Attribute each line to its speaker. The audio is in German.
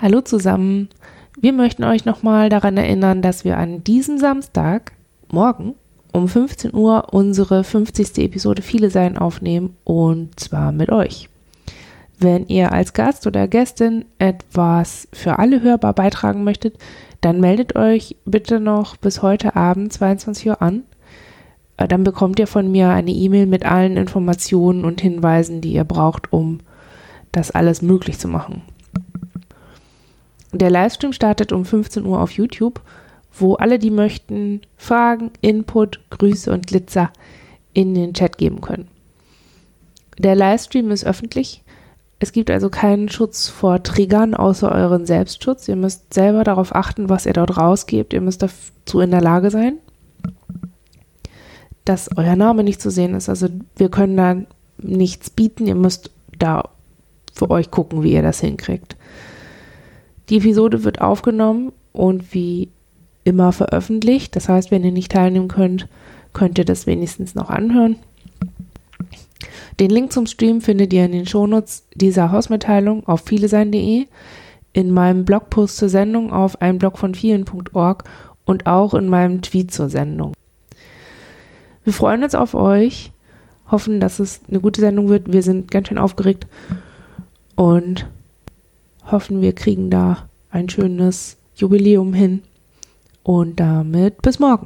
Speaker 1: Hallo zusammen. Wir möchten euch nochmal daran erinnern, dass wir an diesem Samstag, morgen, um 15 Uhr unsere 50. Episode Viele Sein aufnehmen und zwar mit euch. Wenn ihr als Gast oder Gästin etwas für alle hörbar beitragen möchtet, dann meldet euch bitte noch bis heute Abend 22 Uhr an. Äh, dann bekommt ihr von mir eine E-Mail mit allen Informationen und Hinweisen, die ihr braucht, um das alles möglich zu machen. Der Livestream startet um 15 Uhr auf YouTube, wo alle, die möchten, Fragen, Input, Grüße und Glitzer in den Chat geben können. Der Livestream ist öffentlich. Es gibt also keinen Schutz vor Triggern außer euren Selbstschutz. Ihr müsst selber darauf achten, was ihr dort rausgebt. Ihr müsst dazu in der Lage sein, dass euer Name nicht zu sehen ist. Also wir können da nichts bieten. Ihr müsst da für euch gucken, wie ihr das hinkriegt. Die Episode wird aufgenommen und wie immer veröffentlicht. Das heißt, wenn ihr nicht teilnehmen könnt, könnt ihr das wenigstens noch anhören. Den Link zum Stream findet ihr in den Shownotes dieser Hausmitteilung auf vielesein.de, in meinem Blogpost zur Sendung auf einblog von vielen.org und auch in meinem Tweet zur Sendung. Wir freuen uns auf euch, hoffen, dass es eine gute Sendung wird. Wir sind ganz schön aufgeregt und hoffen, wir kriegen da ein schönes Jubiläum hin. Und damit bis morgen.